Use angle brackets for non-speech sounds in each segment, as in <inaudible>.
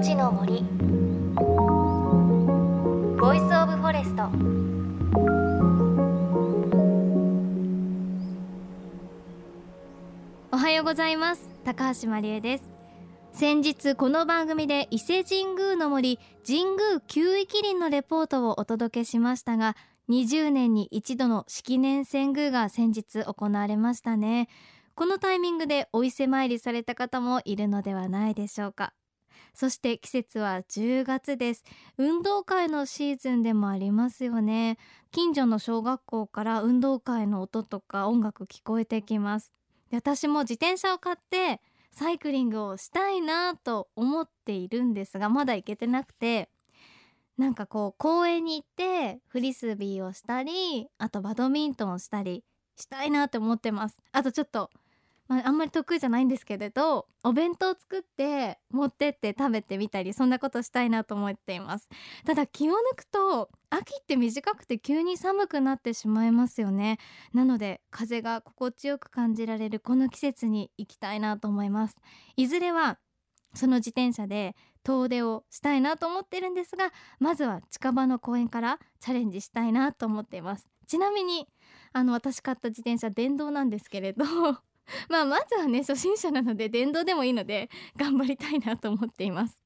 命の森。 Voice of Forest。おはようございます。高橋真理恵です。先日この番組で伊勢神宮の森神宮宮域林のレポートをお届けしましたが20年に一度の式年遷宮が先日行われましたね。このタイミングでお伊勢参りされた方もいるのではないでしょうか。そして季節は10月です。運動会のシーズンでもありますよね。近所の小学校から運動会の音とか音楽聞こえてきます。私も自転車を買ってサイクリングをしたいなと思っているんですがまだ行けてなくて。なんかこう公園に行ってフリスビーをしたりあとバドミントンをしたりしたいなって思ってます。あとちょっとまあ、あんまり得意じゃないんですけれどお弁当作って持ってって食べてみたりそんなことしたいなと思っています。ただ気を抜くと秋って短くて急に寒くなってしまいますよね。なので風が心地よく感じられるこの季節に行きたいなと思います。いずれはその自転車で遠出をしたいなと思ってるんですがまずは近場の公園からチャレンジしたいなと思っています。ちなみにあの私買った自転車電動なんですけれど <laughs> まあまずはね初心者なので電動でもいいので頑張りたいなと思っています。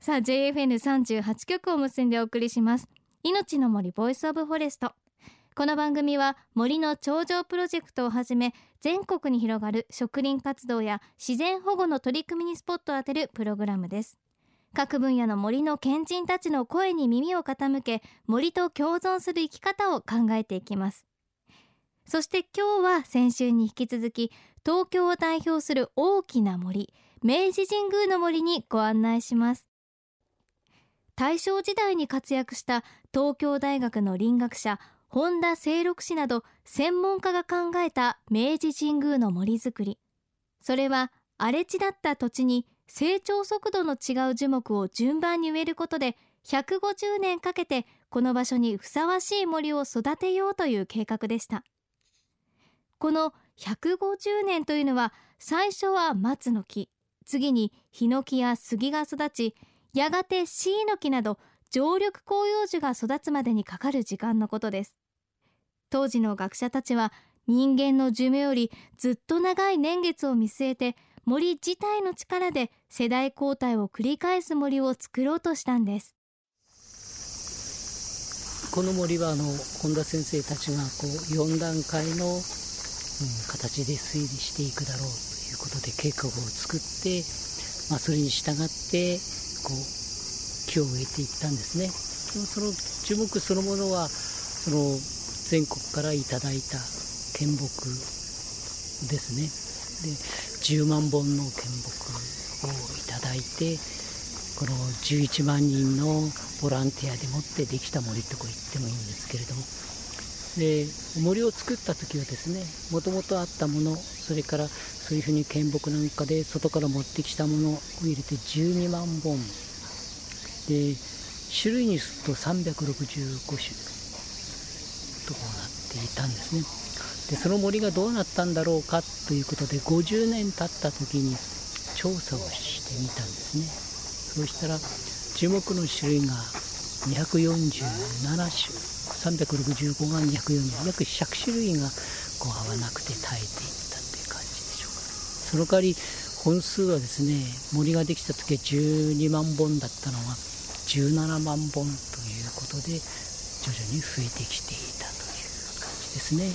さあ JFN38 局を結んでお送りします。命の森 Voice of Forest。この番組は森の長城プロジェクトをはじめ全国に広がる植林活動や自然保護の取り組みにスポットを当てるプログラムです。各分野の森の賢人たちの声に耳を傾け森と共存する生き方を考えていきます。そして今日は先週に引き続き東京を代表する大きな森明治神宮の森にご案内します。大正時代に活躍した東京大学の林学者本田清六氏など専門家が考えた明治神宮の森づくり。それは荒れ地だった土地に成長速度の違う樹木を順番に植えることで150年かけてこの場所にふさわしい森を育てようという計画でした。この150年というのは最初は松の木次にヒノキや杉が育ちやがてシイの木など常緑広葉樹が育つまでにかかる時間のことです。当時の学者たちは人間の寿命よりずっと長い年月を見据えて森自体の力で世代交代を繰り返す森を作ろうとしたんです。この森はあの本田先生たちがこう4段階の形で推理していくだろうということで計画を作って、まあ、それに従ってこう木を植えていったんですね。でもその樹木そのものはその全国からいただいた献木ですね。で10万本の献木をいただいてこの11万人のボランティアでもってできた森とこ言ってもいいんですけれども。で森を作った時はですねもともとあったものそれからそういうふうに献木なんかで外から持ってきたものを入れて12万本。で種類にすると365種。となっていたんですね。でその森がどうなったんだろうかということで50年経った時に調査をしてみたんですね。そうしたら樹木の種類が247種。365万240約100種類がこう合わなくて耐えていったっていう感じでしょうかその代わり本数はですね森ができた時は12万本だったのが17万本ということで徐々に増えてきていたという感じですね。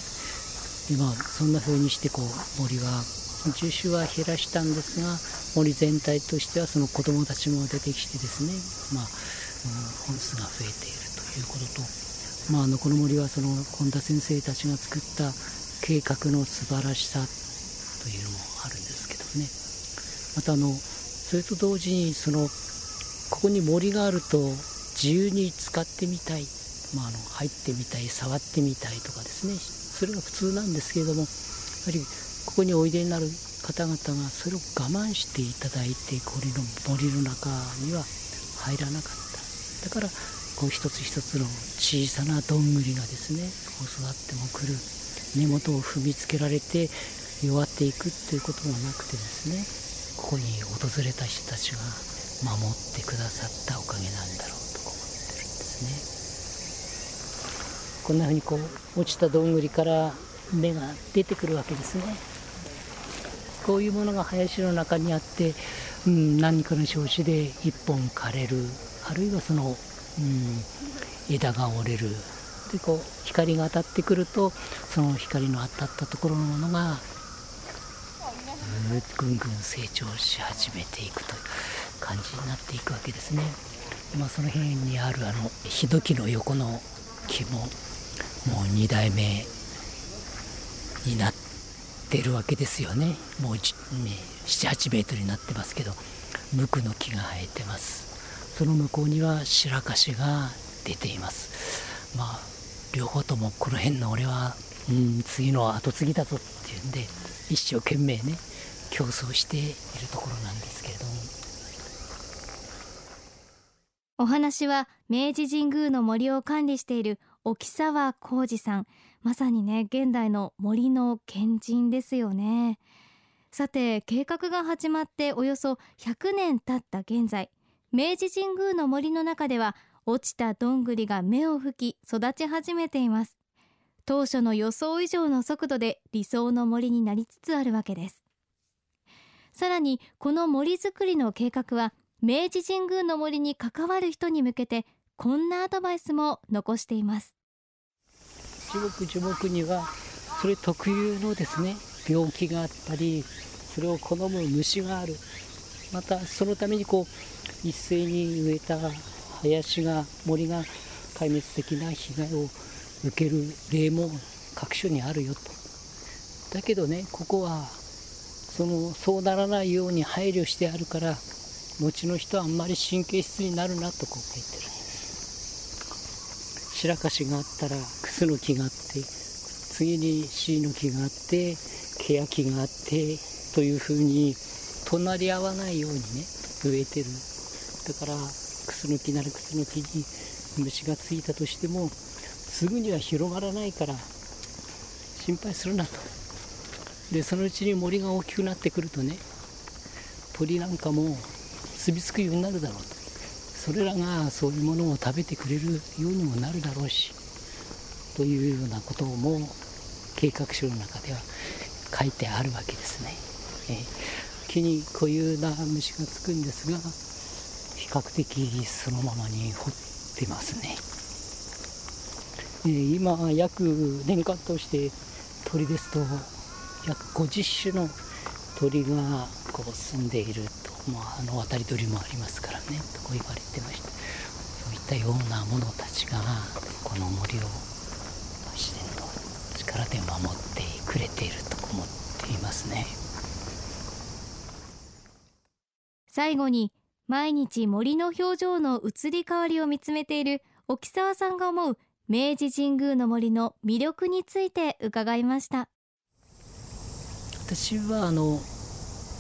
でまあそんな風にしてこう森は樹種は減らしたんですが森全体としてはその子どもたちも出てきてですねまあ、本数が増えているということとまあ、あのこの森はその本田先生たちが作った計画の素晴らしさというのもあるんですけどね。またあのそれと同時にそのここに森があると自由に使ってみたい、まあ、あの入ってみたい触ってみたいとかですね。それが普通なんですけれどもやはりここにおいでになる方々がそれを我慢していただいてこの森の中には入らなかった。だからこう一つ一つの小さなどんぐりがですねこう育ってもくる根元を踏みつけられて弱っていくっていうこともなくてですねここに訪れた人たちが守ってくださったおかげなんだろうと思ってるんですね。こんなふうにこう落ちたどんぐりから芽が出てくるわけですね。こういうものが林の中にあって、うん、何かの拍子で一本枯れる。あるいはその、うん、枝が折れる。でこう光が当たってくるとその光の当たったところのものがぐんぐん成長し始めていくという感じになっていくわけですね。まあ、その辺にあるあのヒノキの横の木ももう2代目になってるわけですよね。もう78メートルになってますけど無垢の木が生えてます。その向こうには白樫が出ています。まあ両方ともこの辺の俺は、うん、次の後継ぎだぞっていうんで一生懸命ね競争しているところなんですけれども。お話は明治神宮の森を管理している沖沢浩二さん。まさにね現代の森の賢人ですよね。さて計画が始まっておよそ100年経った現在。明治神宮の森の中では落ちたどんぐりが芽を吹き育ち始めています。当初の予想以上の速度で理想の森になりつつあるわけです。さらにこの森づくりの計画は明治神宮の森に関わる人に向けてこんなアドバイスも残しています。樹木樹木にはそれ特有のですね病気があったりそれを好む虫がある。またそのためにこう一斉に植えた林が森が壊滅的な被害を受ける例も各所にあるよと。だけどねここはそのそうならないように配慮してあるから後の人はあんまり神経質になるなとこう書いてる白樫があったらクスの木があって次にシイの木があってケヤキがあってというふうに隣り合わないようにね植えてる。だからクスの木ならクスの木に虫がついたとしてもすぐには広がらないから心配するなと。でそのうちに森が大きくなってくるとね鳥なんかも住み着くようになるだろうと。それらがそういうものを食べてくれるようにもなるだろうしというようなことも計画書の中では書いてあるわけですね。えー、木に固有な虫がつくんですが較的そのままに掘ってますね。え、今約年間通して鳥ですと約50種の鳥がこう住んでいるとまあ、あの渡り鳥もありますからねとこう言われてましてそういったようなものたちがこの森を自然の力で守ってくれていると思っていますね最後に毎日森の表情の移り変わりを見つめている沖澤さんが思う明治神宮の森の魅力について伺いました。私はあの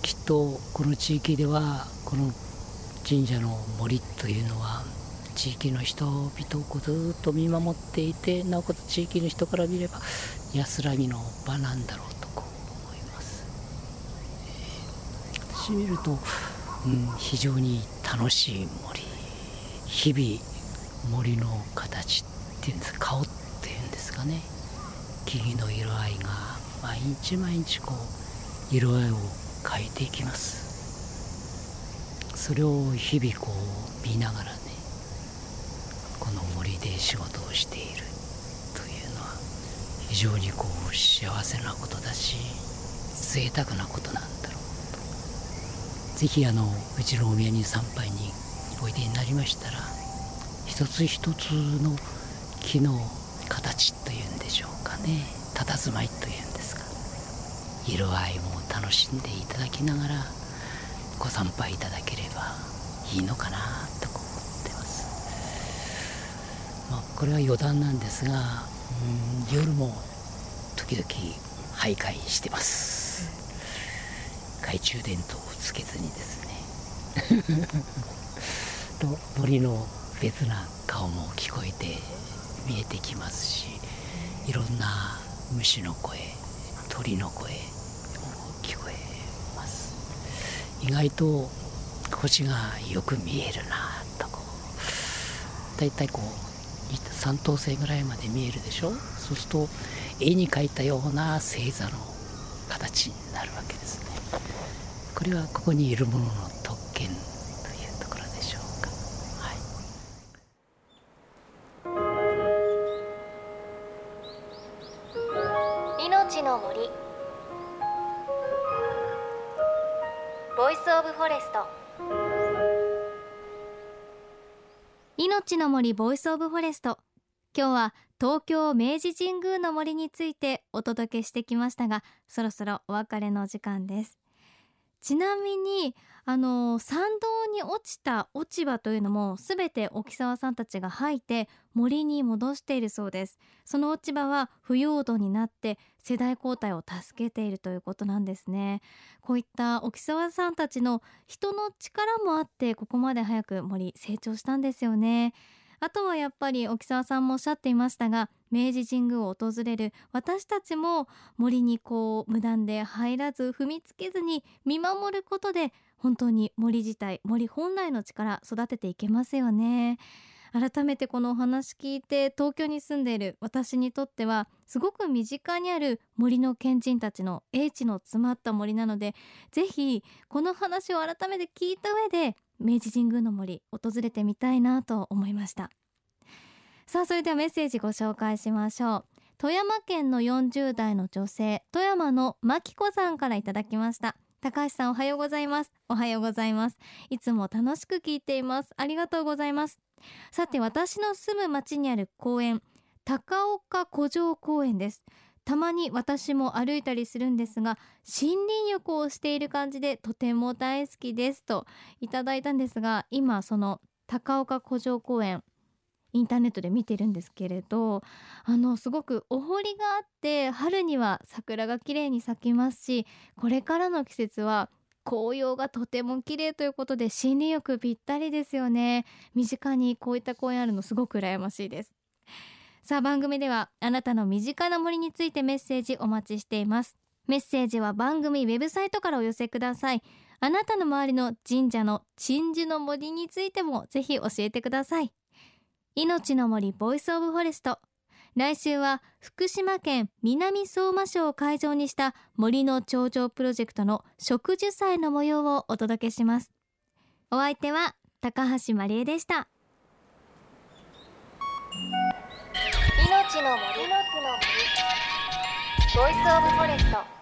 きっとこの地域ではこの神社の森というのは地域の人々をずっと見守っていてなおかつ地域の人から見れば安らぎの場なんだろうと思います、私見ると、うん、非常に楽しい森日々森の形っていうんですか顔っていうんですかね。木々の色合いが毎日毎日こう色合いを変えていきます。それを日々こう見ながらねこの森で仕事をしているというのは非常にこう幸せなことだし贅沢なことなんだろう。ぜひあのうちのお宮に参拝においでになりましたら一つ一つの木の形というんでしょうかね。佇まいというんですか。色合いも楽しんでいただきながらご参拝いただければいいのかなと思ってます、まあ、これは余談なんですがうん夜も時々徘徊してます。懐中電灯をつけずにですね。<laughs> と森の別な顔も聞こえて見えてきますしいろんな虫の声鳥の声意外と星がよく見えるなとこうだいたいこう3等星ぐらいまで見えるでしょ？そうすると絵に描いたような星座の形になるわけですねこれはここにいるものの特権というところでしょうか、はい、命の森。 Voice of Forest。命の森 Voice of Forest。今日は東京明治神宮の森についてお届けしてきましたがそろそろお別れの時間ですちなみにあの参道に落ちた落ち葉というのもすべて沖沢さんたちが吐いて森に戻しているそうです。その落ち葉は腐葉土になって世代交代を助けているということなんですね。こういった沖沢さんたちの人の力もあってここまで早く森成長したんですよね。あとはやっぱり沖沢さんもおっしゃっていましたが明治神宮を訪れる私たちも森にこう無断で入らず踏みつけずに見守ることで本当に森自体森本来の力育てていけますよね。改めてこのお話聞いて東京に住んでいる私にとってはすごく身近にある森の賢人たちの英知の詰まった森なのでぜひこの話を改めて聞いた上で明治神宮の森訪れてみたいなと思いました。さあそれではメッセージご紹介しましょう。富山県の40代の女性富山のまきこさんからいただきました。高橋さんおはようございます。おはようございます。いつも楽しく聞いています。ありがとうございます。さて私の住む町にある公園高岡古城公園です。たまに私も歩いたりするんですが森林浴をしている感じでとても大好きですといただいたんですが今その高岡古城公園インターネットで見てるんですけれどあのすごくお堀があって春には桜が綺麗に咲きますしこれからの季節は紅葉がとても綺麗ということで森林浴ぴったりですよね。身近にこういった公園あるのすごく羨ましいです。さあ番組ではあなたの身近な森についてメッセージお待ちしています。メッセージは番組ウェブサイトからお寄せください。あなたの周りの神社の鎮守の森についてもぜひ教えてください。命の森 Voice of Forest。来週は福島県南相馬市を会場にした森の長城プロジェクトの植樹祭の模様をお届けします。お相手は高橋真理恵でした。命の森の森。ボイスオブフォレスト